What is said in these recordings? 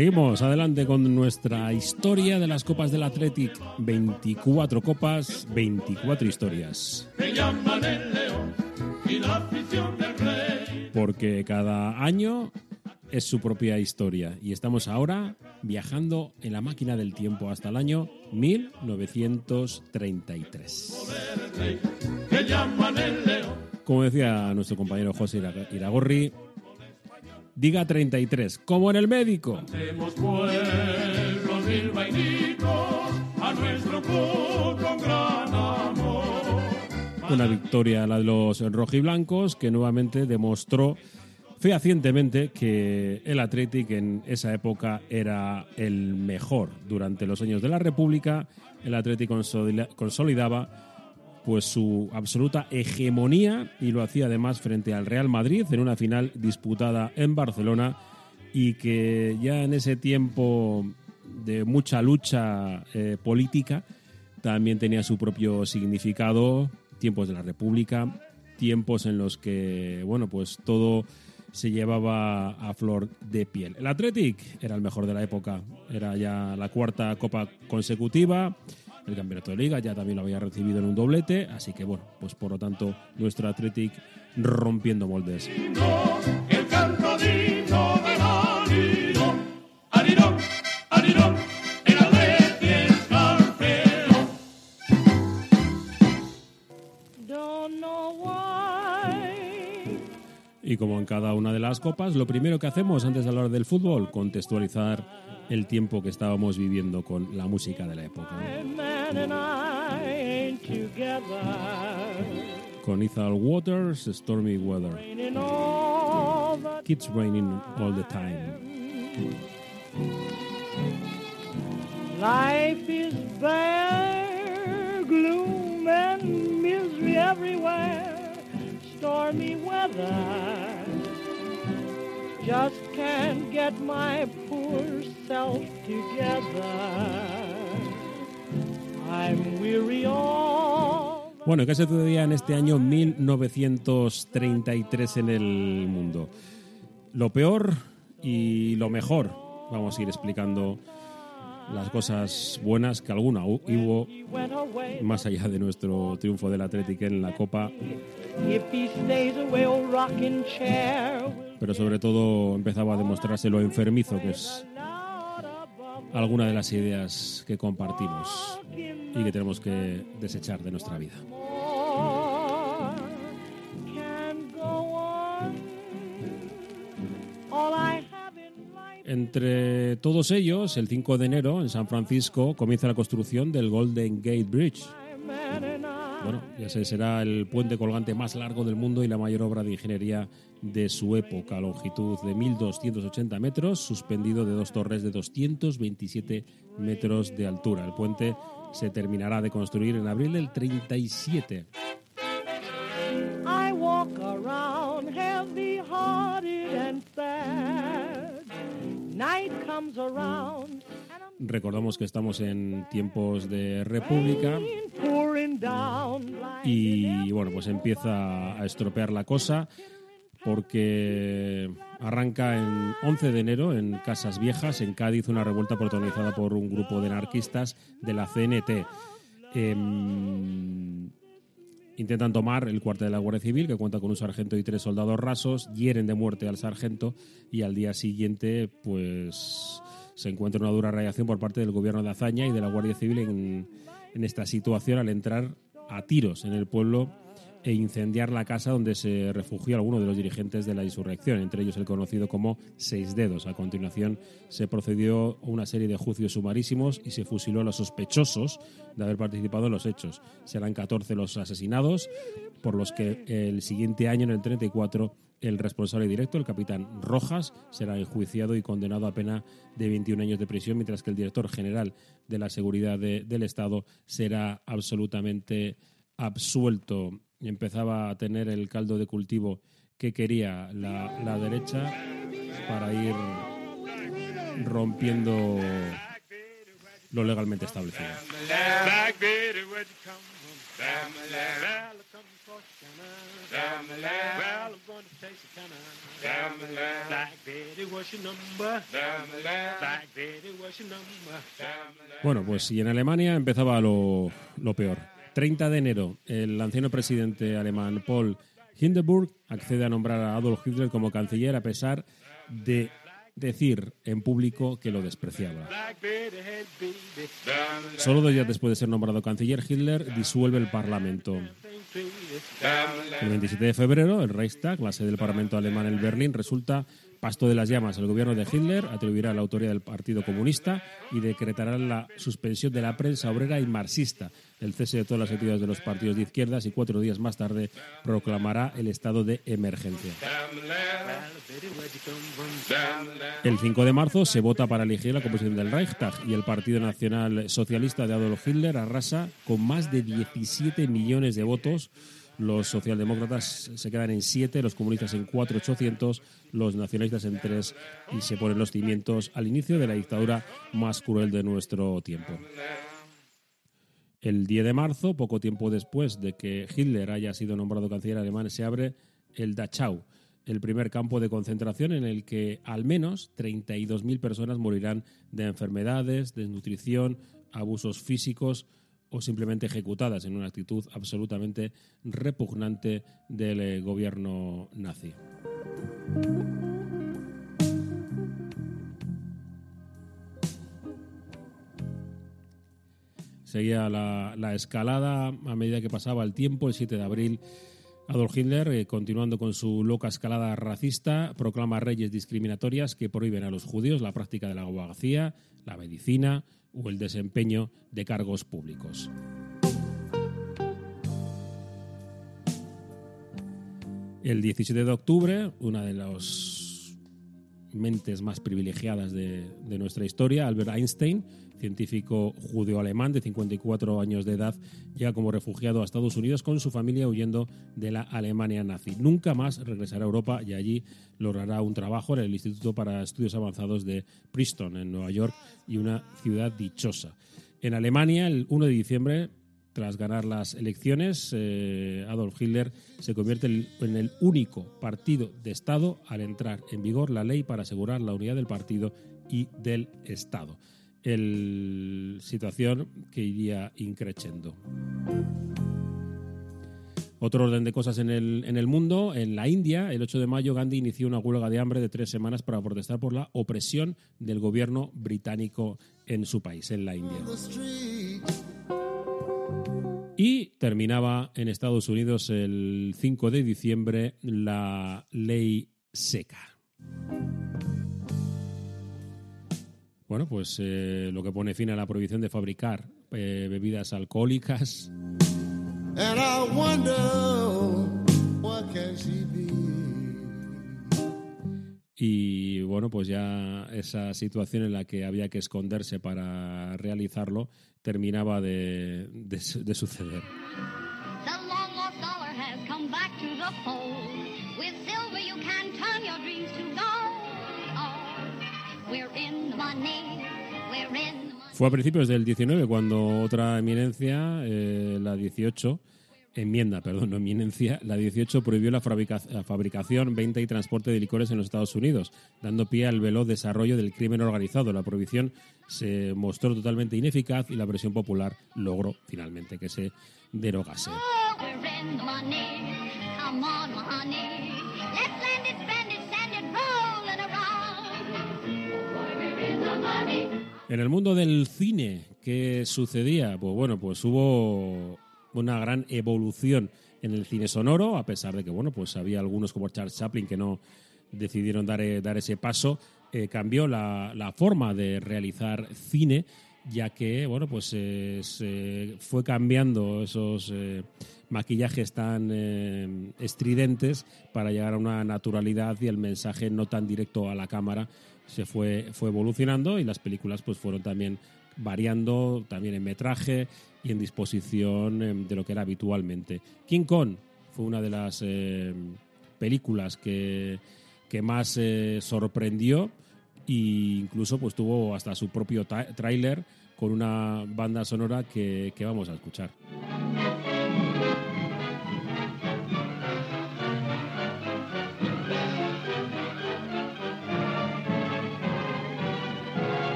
Seguimos adelante con nuestra historia de las copas del Athletic. 24 copas, 24 historias. Porque cada año es su propia historia y estamos ahora viajando en la máquina del tiempo hasta el año 1933. Como decía nuestro compañero José Iragorri, diga 33, como en el médico. Una victoria la de los rojiblancos que nuevamente demostró fehacientemente que el Athletic en esa época era el mejor. Durante los años de la República, el Athletic consolidaba pues su absoluta hegemonía y lo hacía además frente al Real Madrid en una final disputada en Barcelona y que ya en ese tiempo de mucha lucha eh, política también tenía su propio significado, tiempos de la República, tiempos en los que, bueno, pues todo se llevaba a flor de piel. El Athletic era el mejor de la época, era ya la cuarta copa consecutiva, el campeonato de liga ya también lo había recibido en un doblete, así que bueno, pues por lo tanto nuestro Athletic rompiendo moldes. Y como en cada una de las copas, lo primero que hacemos antes de hablar del fútbol, contextualizar el tiempo que estábamos viviendo con la música de la época. Con Ethel Waters, Stormy Weather. Keeps raining all the time. Life is bare, gloom and misery everywhere. stormy weather. Just can't get my poor self together. I'm weary of... Bueno, ¿qué se sucedía en este año 1933 en el mundo? Lo peor y lo mejor. Vamos a ir explicando las cosas buenas que alguna hubo más allá de nuestro triunfo del Atlético en la Copa. Pero sobre todo empezaba a demostrarse lo enfermizo que es alguna de las ideas que compartimos y que tenemos que desechar de nuestra vida. Entre todos ellos, el 5 de enero en San Francisco comienza la construcción del Golden Gate Bridge. Bueno, ya se será el puente colgante más largo del mundo y la mayor obra de ingeniería de su época, longitud de 1.280 metros, suspendido de dos torres de 227 metros de altura. El puente se terminará de construir en abril del 37. I walk around heavy and Recordamos que estamos en tiempos de república y bueno, pues empieza a estropear la cosa porque arranca en 11 de enero en Casas Viejas, en Cádiz, una revuelta protagonizada por un grupo de anarquistas de la CNT. Em, intentan tomar el cuartel de la Guardia Civil, que cuenta con un sargento y tres soldados rasos, hieren de muerte al sargento y al día siguiente, pues se encuentra una dura reacción por parte del gobierno de Azaña y de la Guardia Civil en, en esta situación al entrar a tiros en el pueblo e incendiar la casa donde se refugió alguno de los dirigentes de la insurrección, entre ellos el conocido como Seis Dedos. A continuación se procedió a una serie de juicios sumarísimos y se fusiló a los sospechosos de haber participado en los hechos. Serán 14 los asesinados, por los que el siguiente año, en el 34, el responsable directo, el capitán Rojas, será enjuiciado y condenado a pena de 21 años de prisión, mientras que el director general de la seguridad del Estado será absolutamente absuelto empezaba a tener el caldo de cultivo que quería la, derecha para ir rompiendo lo legalmente establecido. Bueno, pues y en Alemania empezaba lo, lo peor. 30 de enero, el anciano presidente alemán Paul Hindenburg accede a nombrar a Adolf Hitler como canciller a pesar de decir en público que lo despreciaba. Solo dos días después de ser nombrado canciller, Hitler disuelve el Parlamento. El 27 de febrero, el Reichstag, la sede del Parlamento alemán en Berlín, resulta pasto de las llamas. El gobierno de Hitler atribuirá la autoría del Partido Comunista y decretará la suspensión de la prensa obrera y marxista, el cese de todas las actividades de los partidos de izquierdas y cuatro días más tarde proclamará el estado de emergencia. El 5 de marzo se vota para elegir la composición del Reichstag y el Partido Nacional Socialista de Adolf Hitler arrasa con más de 17 millones de votos los socialdemócratas se quedan en 7, los comunistas en 4,800, los nacionalistas en 3 y se ponen los cimientos al inicio de la dictadura más cruel de nuestro tiempo. El 10 de marzo, poco tiempo después de que Hitler haya sido nombrado canciller alemán, se abre el Dachau, el primer campo de concentración en el que al menos 32.000 personas morirán de enfermedades, desnutrición, abusos físicos, o simplemente ejecutadas en una actitud absolutamente repugnante del eh, gobierno nazi. Seguía la, escalada a medida que pasaba el tiempo. El 7 de abril, Adolf Hitler, eh, continuando con su loca escalada racista, proclama leyes discriminatorias que prohíben a los judíos la práctica de la abogacía, la medicina, o el desempeño de cargos públicos. El 17 de octubre, una de las mentes más privilegiadas de, nuestra historia, Albert Einstein, científico judeo-alemán de 54 años de edad, llega como refugiado a Estados Unidos con su familia huyendo de la Alemania nazi. Nunca más regresará a Europa y allí logrará un trabajo en el Instituto para Estudios Avanzados de Princeton, en Nueva York, y una ciudad dichosa. En Alemania, el 1 de diciembre, tras ganar las elecciones, eh, Adolf Hitler se convierte en el único partido de Estado al entrar en vigor la ley para asegurar la unidad del partido y del Estado el situación que iría increciendo. Otro orden de cosas en el, en el mundo. En la India, el 8 de mayo, Gandhi inició una huelga de hambre de tres semanas para protestar por la opresión del gobierno británico en su país, en la India. Terminaba en Estados Unidos el 5 de diciembre la ley seca. Bueno, pues eh, lo que pone fin a la prohibición de fabricar eh, bebidas alcohólicas. Y bueno, pues ya esa situación en la que había que esconderse para realizarlo terminaba de, de, de suceder. Fue a principios del 19 cuando otra eminencia, eh, la 18, enmienda, perdón, no eminencia, la 18 prohibió la, fabricación, venta y transporte de licores en los Estados Unidos, dando pie al veloz desarrollo del crimen organizado. La prohibición se mostró totalmente ineficaz y la presión popular logró finalmente que se derogase. En el mundo del cine, ¿qué sucedía? Pues bueno, pues hubo una gran evolución en el cine sonoro, a pesar de que, bueno, pues había algunos como Charles Chaplin que no decidieron dar, eh, dar ese paso. Eh, cambió la, forma de realizar cine, ya que, bueno, pues eh, se fue cambiando esos maquillajes tan estridentes para llegar a una naturalidad y el mensaje no tan directo a la cámara se fue, fue evolucionando y las películas pues fueron también variando también en metraje y en disposición em, de lo que era habitualmente. King Kong fue una de las em, películas que, que más eh, sorprendió e incluso pues tuvo hasta su propio tráiler con una banda sonora que, que vamos a escuchar.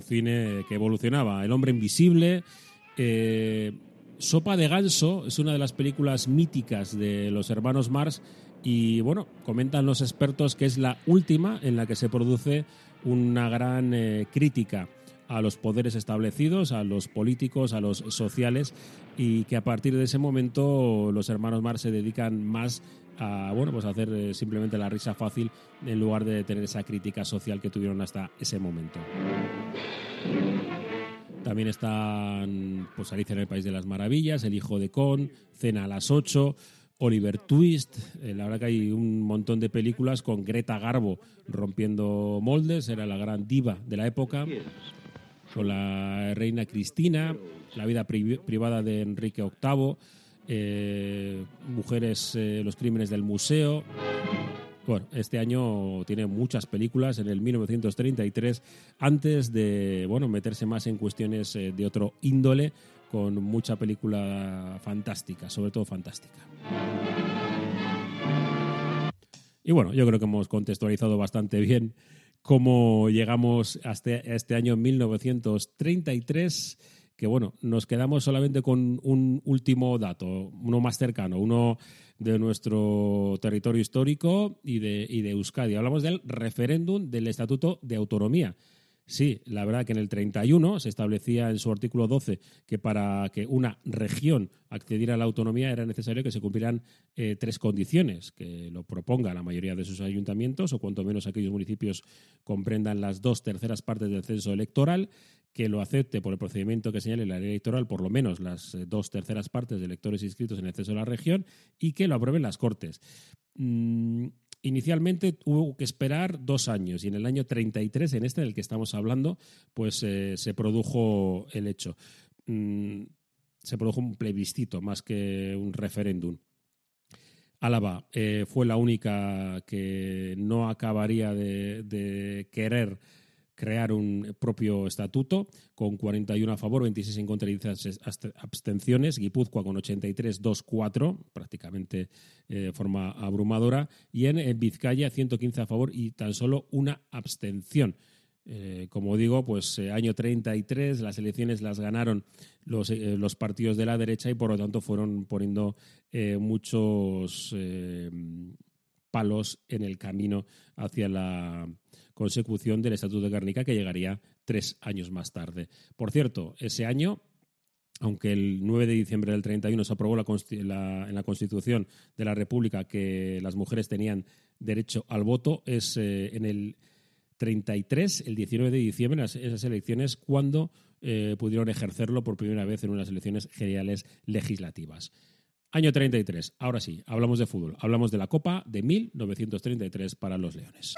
Cine que evolucionaba. El hombre invisible. Eh, Sopa de Ganso es una de las películas míticas de los hermanos Mars y bueno, comentan los expertos que es la última en la que se produce una gran eh, crítica a los poderes establecidos, a los políticos, a los sociales y que a partir de ese momento los hermanos Mars se dedican más a bueno pues hacer eh, simplemente la risa fácil en lugar de tener esa crítica social que tuvieron hasta ese momento. También están pues Alicia en el País de las Maravillas, El Hijo de Con, Cena a las 8, Oliver Twist. Eh, la verdad que hay un montón de películas con Greta Garbo rompiendo moldes, era la gran diva de la época. Con la reina Cristina, la vida privada de Enrique VIII, eh, Mujeres, eh, los crímenes del museo. Bueno, este año tiene muchas películas en el 1933, antes de bueno, meterse más en cuestiones eh, de otro índole, con mucha película fantástica, sobre todo fantástica. Y bueno, yo creo que hemos contextualizado bastante bien cómo llegamos hasta este año 1933 que bueno, nos quedamos solamente con un último dato, uno más cercano, uno de nuestro territorio histórico y de, y de Euskadi. Hablamos del referéndum del Estatuto de Autonomía. Sí, la verdad que en el 31 se establecía en su artículo 12 que para que una región accediera a la autonomía era necesario que se cumplieran eh, tres condiciones, que lo proponga la mayoría de sus ayuntamientos o cuanto menos aquellos municipios comprendan las dos terceras partes del censo electoral, que lo acepte por el procedimiento que señale la ley electoral por lo menos las eh, dos terceras partes de electores inscritos en el censo de la región y que lo aprueben las Cortes. Mm, inicialmente hubo que esperar dos años y en el año 33, en este del que estamos hablando, pues eh, se produjo el hecho. Mm, se produjo un plebiscito más que un referéndum. Álava eh, fue la única que no acabaría de querer crear un propio estatuto con 41 a favor, 26 en contra y 16 abstenciones. Guipúzcoa con 83-2-4, prácticamente eh, de forma abrumadora. Y en, Vizcaya 115 a favor y tan solo una abstención. Eh, como digo, pues eh, año 33, las elecciones las ganaron los, partidos de la derecha y por lo tanto fueron poniendo muchos palos en el camino hacia la consecución del Estatuto de Guernica que llegaría tres años más tarde. Por cierto, ese año aunque el 9 de diciembre del 31 se aprobó en la Constitución de la República que las mujeres tenían derecho al voto, es eh, en el 33, el 19 de diciembre, esas elecciones, cuando eh, pudieron ejercerlo por primera vez en unas elecciones generales legislativas. Año 33, ahora sí, hablamos de fútbol, hablamos de la Copa de 1933 para los Leones.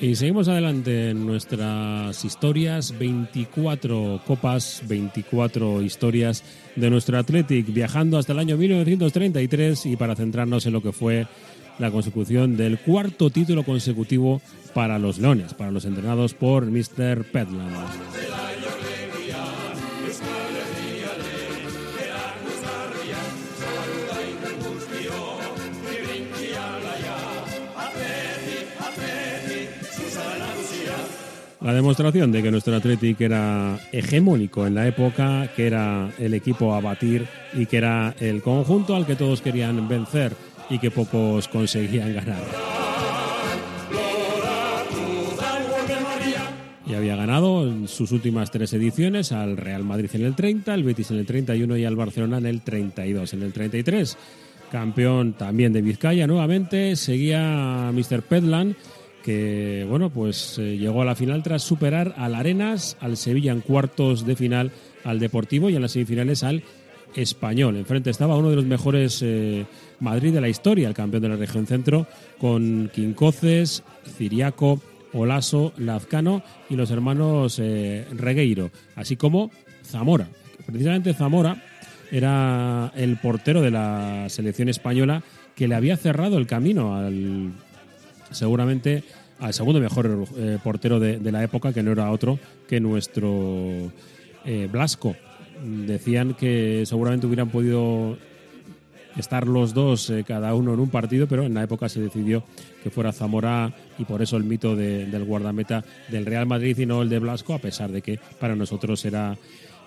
Y seguimos adelante en nuestras historias, 24 copas, 24 historias de nuestro Athletic, viajando hasta el año 1933 y para centrarnos en lo que fue la consecución del cuarto título consecutivo para los Leones, para los entrenados por Mr. Petland. La demostración de que nuestro Athletic era hegemónico en la época, que era el equipo a batir y que era el conjunto al que todos querían vencer y que pocos conseguían ganar. Y había ganado en sus últimas tres ediciones al Real Madrid en el 30, al Betis en el 31 y al Barcelona en el 32. En el 33, campeón también de Vizcaya nuevamente, seguía Mr. Pedland que bueno, pues eh, llegó a la final tras superar al Arenas, al Sevilla en cuartos de final, al Deportivo y en las semifinales al Español. Enfrente estaba uno de los mejores eh, Madrid de la historia, el campeón de la región centro, con Quincoces, Ciriaco, Olaso, Lazcano y los hermanos eh, Regueiro, así como Zamora. Precisamente Zamora era el portero de la selección española que le había cerrado el camino al seguramente al segundo mejor eh, portero de, la época, que no era otro que nuestro eh, Blasco. Decían que seguramente hubieran podido estar los dos, eh, cada uno en un partido, pero en la época se decidió que fuera Zamora y por eso el mito del guardameta del Real Madrid y no el de Blasco, a pesar de que para nosotros era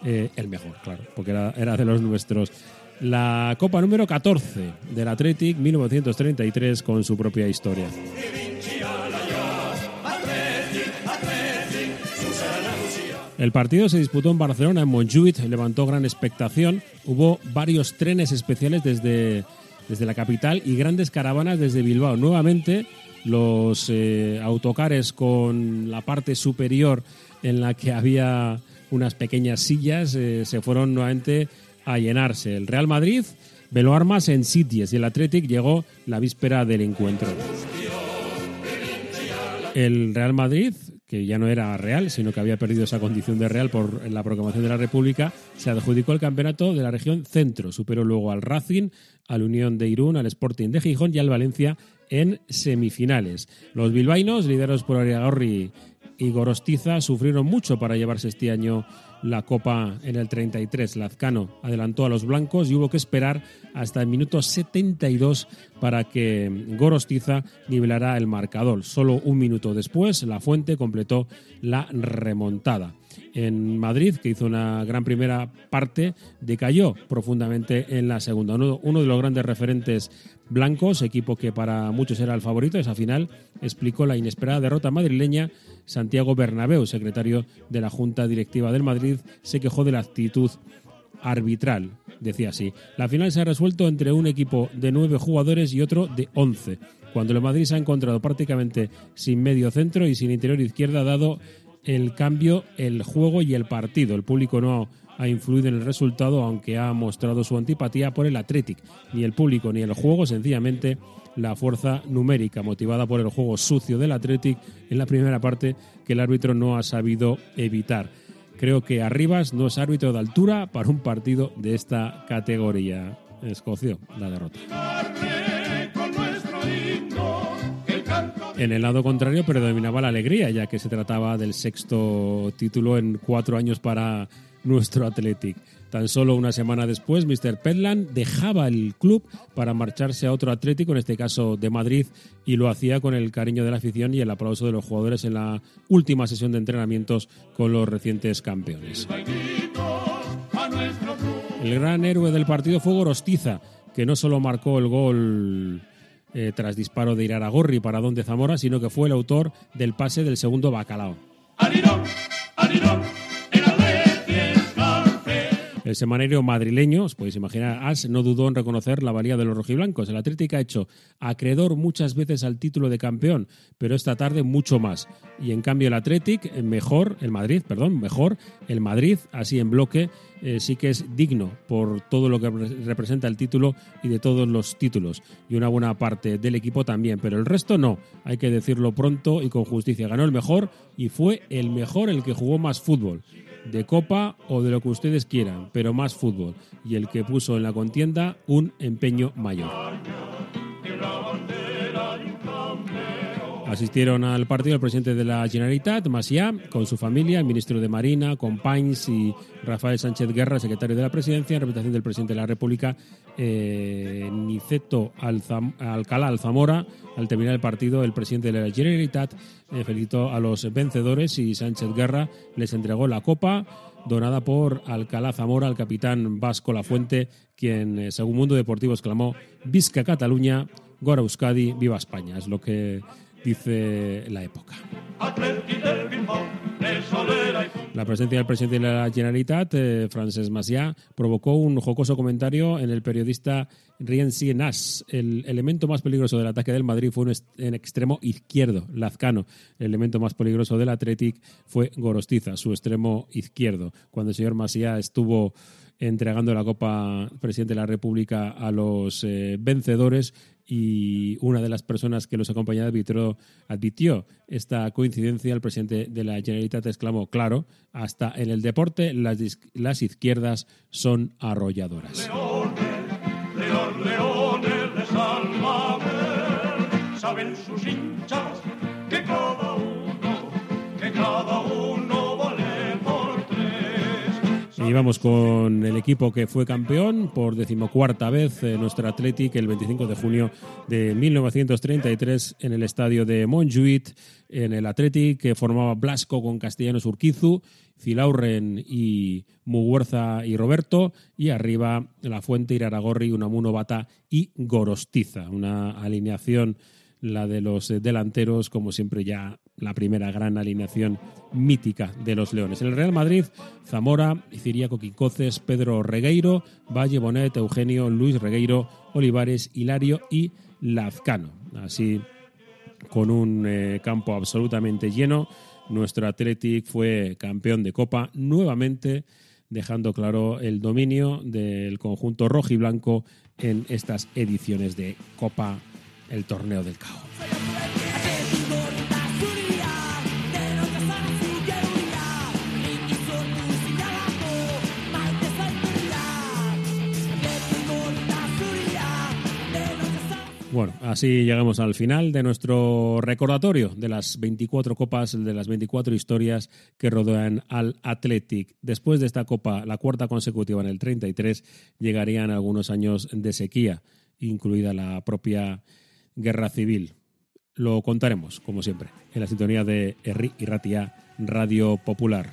el mejor, claro, porque era de los nuestros. La Copa número 14 del Athletic 1933 con su propia historia. El partido se disputó en Barcelona, en Montjuic, levantó gran expectación. Hubo varios trenes especiales desde, desde la capital y grandes caravanas desde Bilbao. Nuevamente, los eh, autocares con la parte superior en la que había unas pequeñas sillas eh, se fueron nuevamente a llenarse. El Real Madrid veló armas en Sitges y el Athletic llegó la víspera del encuentro. El Real Madrid que ya no era real, sino que había perdido esa condición de real por la proclamación de la República, se adjudicó el campeonato de la región centro. Superó luego al Racing, al Unión de Irún, al Sporting de Gijón y al Valencia en semifinales. Los bilbainos, liderados por Ariagorri y Gorostiza, sufrieron mucho para llevarse este año la Copa en el 33. Lazcano adelantó a los blancos y hubo que esperar hasta el minuto 72 para que Gorostiza nivelara el marcador. Solo un minuto después, La Fuente completó la remontada. En Madrid, que hizo una gran primera parte, decayó profundamente en la segunda. Uno, de los grandes referentes blancos, equipo que para muchos era el favorito, esa final explicó la inesperada derrota madrileña. Santiago Bernabéu, secretario de la Junta Directiva del Madrid, se quejó de la actitud arbitral, decía así. La final se ha resuelto entre un equipo de nueve jugadores y otro de once, cuando el Madrid se ha encontrado prácticamente sin medio centro y sin interior izquierda, dado el cambio, el juego y el partido. El público no ha influido en el resultado, aunque ha mostrado su antipatía por el Athletic. Ni el público ni el juego, sencillamente la fuerza numérica, motivada por el juego sucio del Athletic en la primera parte que el árbitro no ha sabido evitar. Creo que Arribas no es árbitro de altura para un partido de esta categoría. Escoció la derrota. En el lado contrario predominaba la alegría, ya que se trataba del sexto título en cuatro años para nuestro Athletic. Tan solo una semana después, Mr. Petland dejaba el club para marcharse a otro Atlético, en este caso de Madrid, y lo hacía con el cariño de la afición y el aplauso de los jugadores en la última sesión de entrenamientos con los recientes campeones. El gran héroe del partido fue Gorostiza, que no solo marcó el gol eh, tras disparo de Iraragorri para Don de Zamora, sino que fue el autor del pase del segundo bacalao. El semanario madrileño, os podéis imaginar, As no dudó en reconocer la valía de los rojiblancos. El Atlético ha hecho acreedor muchas veces al título de campeón, pero esta tarde mucho más. Y en cambio el Athletic, mejor, el Madrid, perdón, mejor, el Madrid, así en bloque, eh, sí que es digno por todo lo que representa el título y de todos los títulos. Y una buena parte del equipo también, pero el resto no. Hay que decirlo pronto y con justicia. Ganó el mejor y fue el mejor el que jugó más fútbol de copa o de lo que ustedes quieran, pero más fútbol, y el que puso en la contienda un empeño mayor. Asistieron al partido el presidente de la Generalitat, Maciá, con su familia, el ministro de Marina, Companys y Rafael Sánchez Guerra, secretario de la presidencia, en representación del presidente de la República, eh, Niceto Alcalá Alzamora. Al terminar el partido, el presidente de la Generalitat eh, felicitó a los vencedores y Sánchez Guerra les entregó la copa donada por Alcalá Zamora al capitán Vasco Lafuente, quien, eh, según Mundo Deportivo, exclamó Visca Cataluña, Gora Euskadi, viva España. Es lo que dice la época. La presencia del presidente de la Generalitat, eh, Francesc Macià, provocó un jocoso comentario en el periodista Rien Nas. El elemento más peligroso del ataque del Madrid fue en extremo izquierdo, Lazcano. El elemento más peligroso del Athletic fue Gorostiza, su extremo izquierdo. Cuando el señor Macià estuvo entregando la Copa Presidente de la República a los eh, vencedores, y una de las personas que los acompañaba advirtió, esta coincidencia. El presidente de la Generalitat exclamó, claro, hasta en el deporte las, las izquierdas son arrolladoras. saben sus muchachos, Vamos con el equipo que fue campeón por decimocuarta vez, nuestro Athletic, el 25 de junio de 1933 en el estadio de Montjuïc, en el Athletic que formaba Blasco con Castellanos Urquizu, Zilaurren y Muguerza y Roberto, y arriba La Fuente, Iraragorri, Unamuno Bata y Gorostiza, una alineación la de los eh, delanteros, como siempre ya la primera gran alineación mítica de los Leones. En el Real Madrid, Zamora, Ciriaco Quicoces, Pedro Regueiro, Valle Bonet, Eugenio, Luis Regueiro, Olivares, Hilario y Lazcano. Así, con un eh, campo absolutamente lleno, nuestro Athletic fue campeón de Copa nuevamente, dejando claro el dominio del conjunto rojo y blanco en estas ediciones de Copa el torneo del Cao. Bueno, así llegamos al final de nuestro recordatorio de las 24 copas, de las 24 historias que rodean al Athletic. Después de esta copa, la cuarta consecutiva en el 33, llegarían algunos años de sequía, incluida la propia guerra civil. Lo contaremos, como siempre, en la sintonía de Erri y Ratia Radio Popular.